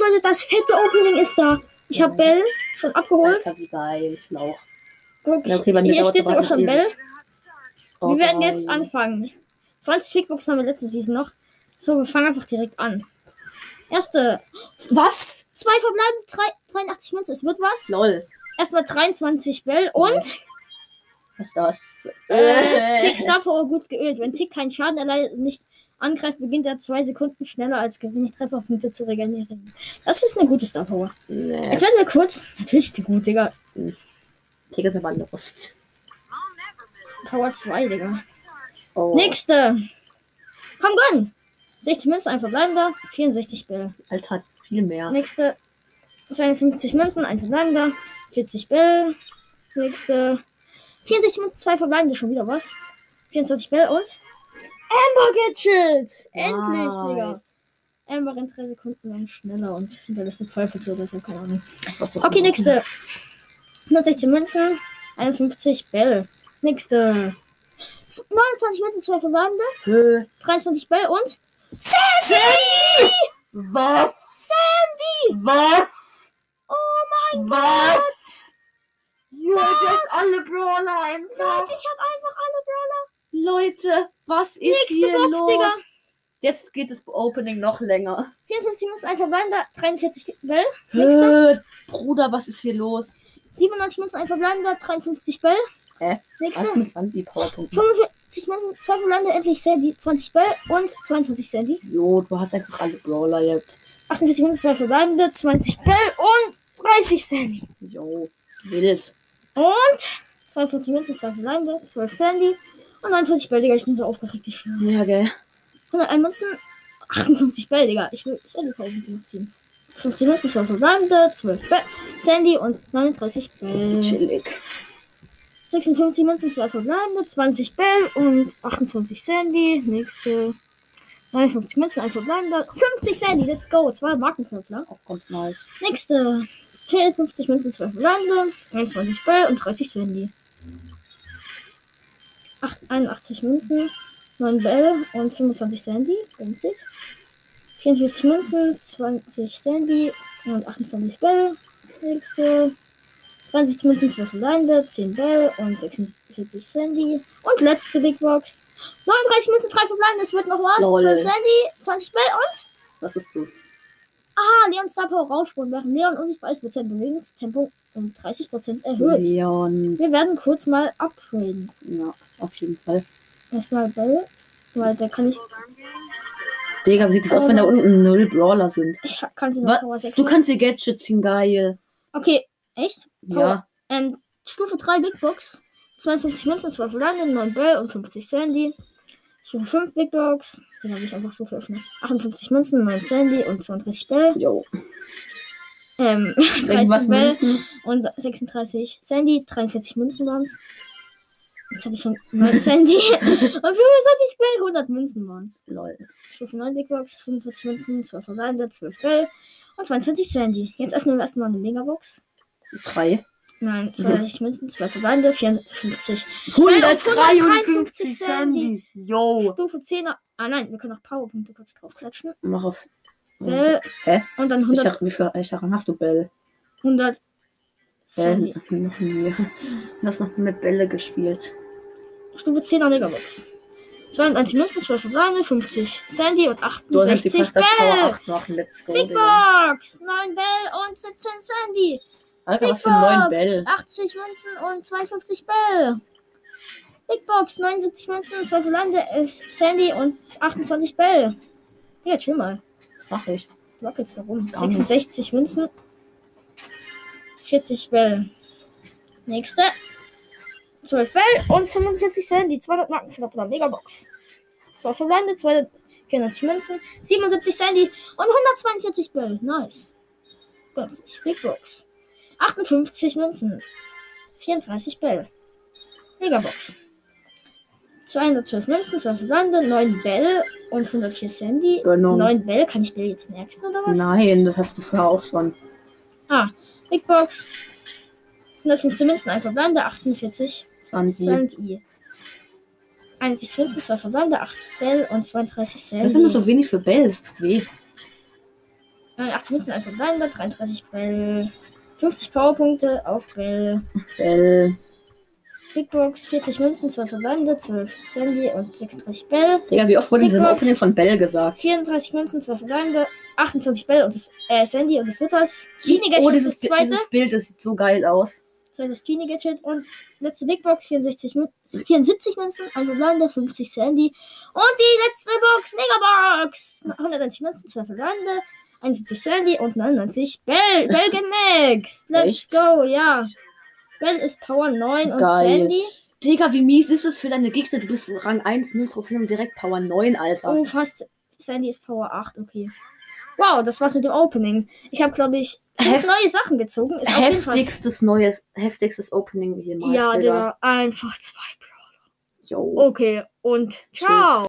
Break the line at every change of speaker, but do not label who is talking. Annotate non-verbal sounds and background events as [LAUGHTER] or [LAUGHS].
Leute, das fette Opening ist da. Ich habe Bell schon abgeholt.
Alter, wie geil, ich Lauch.
Guck,
Ja, okay,
hier steht sogar schon Bell.
Oh,
Wir werden jetzt anfangen. 20 Quickboxen haben wir letzte Season noch. So, wir fangen einfach direkt an. Erste.
Was?
Zwei verbleiben, drei, 83 Münzen. Es wird was.
Lol.
Erstmal 23 Bell und
Was ist das?
äh, Tick Star Power gut geölt. Wenn Tick keinen Schaden erleidet nicht angreift, beginnt er zwei Sekunden schneller als gewöhnlich Trefferpunkte zu regenerieren. Das ist eine gute Star Power.
Nee.
Jetzt werden wir kurz. Natürlich die gut, Digga.
Tick ist aber lost.
Power 2, Digga.
Oh.
Nächste. Komm, gönn. 60 Münzen, ein verbleibender. 64 Bell.
Alter, viel mehr.
Nächste 52 Münzen, ein verbleibender. 40 Bell. Nächste 64 Münzen, zwei verbleibende, schon wieder was. 24 Bell und Amber Gadget! Endlich,
Nice.
Digga. Amber rennt drei Sekunden lang schneller und hinterlässt eine Pfeife oder so, keine Ahnung.
Was
Okay, nächste. 116 Münzen, 51 Bell. Nächste. 29 Münzen, zwei verbleibende.
Hö.
23 Bell und Sandy!
Was?
Sandy!
Was?
Oh mein
Was? Ja, jetzt alle Brawler einfach.
Leute, ich habe einfach alle Brawler.
Leute, was ist
Nächste
hier
Box,
los?
Digga.
Jetzt geht das Opening noch länger.
54 Münzen, ein verbleibender, 43 Bell. Nächste.
Bruder, was ist hier los?
97 Münzen, ein verbleibender, 53 Bell.
Hä?
Nächste.
Was ist an die Powerpunkte?
45 Münzen, zwei verbleibende, endlich Sandy, 20 Bell und 22 Sandy.
Jo, du hast einfach alle Brawler jetzt.
48 Münzen, zwei verbleibende, 20 Bell und 30 Sandy.
Jo, wild.
Und 42 Münzen, zwei verbleibende, 12 Sandy und 29 Bell, Digga. Ich bin so aufgeregt. Ich
Ja, gell.
101 Münzen, 58 Bell, Digga. Ich will Sandy kaufen, ziehen. 15 Münzen, 12 verbleibende, 12 Bell, Sandy und 39 Bell.
Chillig.
56 Münzen, 2 verbleibende, 20 Bell und 28 Sandy. Nächste. 59 Münzen, 1 verbleibender, 50 Sandy, let's go. 2 Markenviertler.
Auch ganz nice.
Nächste. Skill, 50 Münzen, 2 verbleibende, 21 Bell und 30 Sandy. 8, 81 Münzen, 9 Bell und 25 Sandy, günstig. 44 Münzen, 20 Sandy und 28 Bell. Nächste. 20 Münzen, 12 verbleibende, 10 Bell und 46 Sandy. Und letzte Big Box. 39 Münzen, 3 verbleibende, es wird noch was.
Lol.
12 Sandy, 20 Bell und
Was ist das?
Ah, Leon Star Power Raussprung. Während Leon unsichtbar ist, wird sein Bewegungstempo um 30% erhöht.
Leon.
Wir werden kurz mal upgraden.
Ja, auf jeden Fall.
Erstmal Bell, weil der kann ich.
Digga, wie sieht das aus, wenn da unten null Brawler sind?
Ich kann sie noch? Power 6.
Du kannst dir Gadgets ziehen, geil.
Okay, echt?
Ja.
Ähm, Stufe 3 Big Box. 52 Münzen, 12 Landen, 9 Bell und 50 Sandy. Stufe 5 Big Box. Den habe ich einfach so veröffentlicht. 58 Münzen, 9 Sandy und 32 Bell.
Jo.
Ähm, [LAUGHS]
Irgendwas
13 Bell
Münzen?
und 36 Sandy. 43 Münzen waren es. Jetzt habe ich schon 9 [LAUGHS] Sandy und 25 Bell. 100 Münzen waren es.
Lol.
Stufe 9 Big Box, 45 Münzen, 12 verbleibende, 12 Bell und 22 Sandy. Jetzt öffnen wir erstmal eine Megabox.
Drei.
Nein, 32 Münzen, 12 verbleibende, 54.
153
Sandy.
Sandy. Jo.
Stufe 10er. Ah nein, wir können auch Powerpunkte kurz draufklatschen.
Mach aufs.
Bell
Hä?
und dann
Ich
100,
sag, wie viel Rang hast du, Bell?
100
Bell. Noch nie. Du hast noch mit Bälle gespielt.
Stufe 10er Megabox. 92 Münzen, 12 verbleibende, 50 Sandy und
Du hast die
68
fast das Power
Bell.
8 machen. Let's go.
Big. Box, 9 Bell und 17 Sandy.
Alter,
Big
was für ein neuen
Box,
Bell.
80 Münzen und 52 Bell. Big Box, 79 Münzen, 2 Lande, 11 Sandy und 28 Bell. Ja, chill mal.
Mach ich.
Rockets da rum.
Gar nicht.
66 Münzen. 40 Bell. Nächste. 12 Bell und 45 Sandy. 200 Marken für der Megabox. 2 Verbleibende, 294 Münzen, 77 Sandy und 142 Bell. Nice. Günstig. Big Box. 58 Münzen. 34 Bell. Megabox. 212 Münzen, 2 Verbleibende, 9 Bell und 104 Sandy.
Gönnung.
9 Bell, kann ich Bell jetzt merken oder was?
Nein, das hast du vorher auch schon.
Ah, Big Box. 115 Münzen, ein verbleibender, 48
Sandy.
I. 61 Münzen, 2 verbleibende, 8 Bell und 32 Cent.
Das ist immer so wenig für Bell. Das tut weh.
89 Münzen, ein verbleibender, 33 Bell. 50 Powerpunkte auf Bell.
Bell.
Big Box, 40 Münzen, 2 verbleibende, 12 Sandy und 36 Bell.
Digga, wie oft wurde in diesem
Box.
Opening von Bell gesagt?
34 Münzen, 2 verbleibende, 28 Bell und das, äh, Sandy und das Whippers. Genie Gadget
oh, dieses,
das zweite.
dieses Bild, das sieht so geil aus.
Zweites Genie Gadget und letzte Big Box, 64 Mün 74 Münzen, ein verbleibender, 50 Sandy. Und die letzte Box, Megabox! 190 Münzen, 2 verbleibende, 71 Sandy und 99 Bell. Bell gemaxt! Let's
Echt?
go, ja. Bell ist Power 9 und
Geil.
Sandy.
Digga, wie mies ist das für deine Gegner? Du bist Rang 1, 0 Trophäen und direkt Power 9, Alter.
Oh, fast. Sandy ist Power 8, okay. Wow, das war's mit dem Opening. Ich habe, glaube ich,
Heft-
neue Sachen gezogen. Ist
heftigstes neues, heftigstes Opening jemals,
Ja,
Digga.
der einfach zwei Brawler. Okay, und ciao.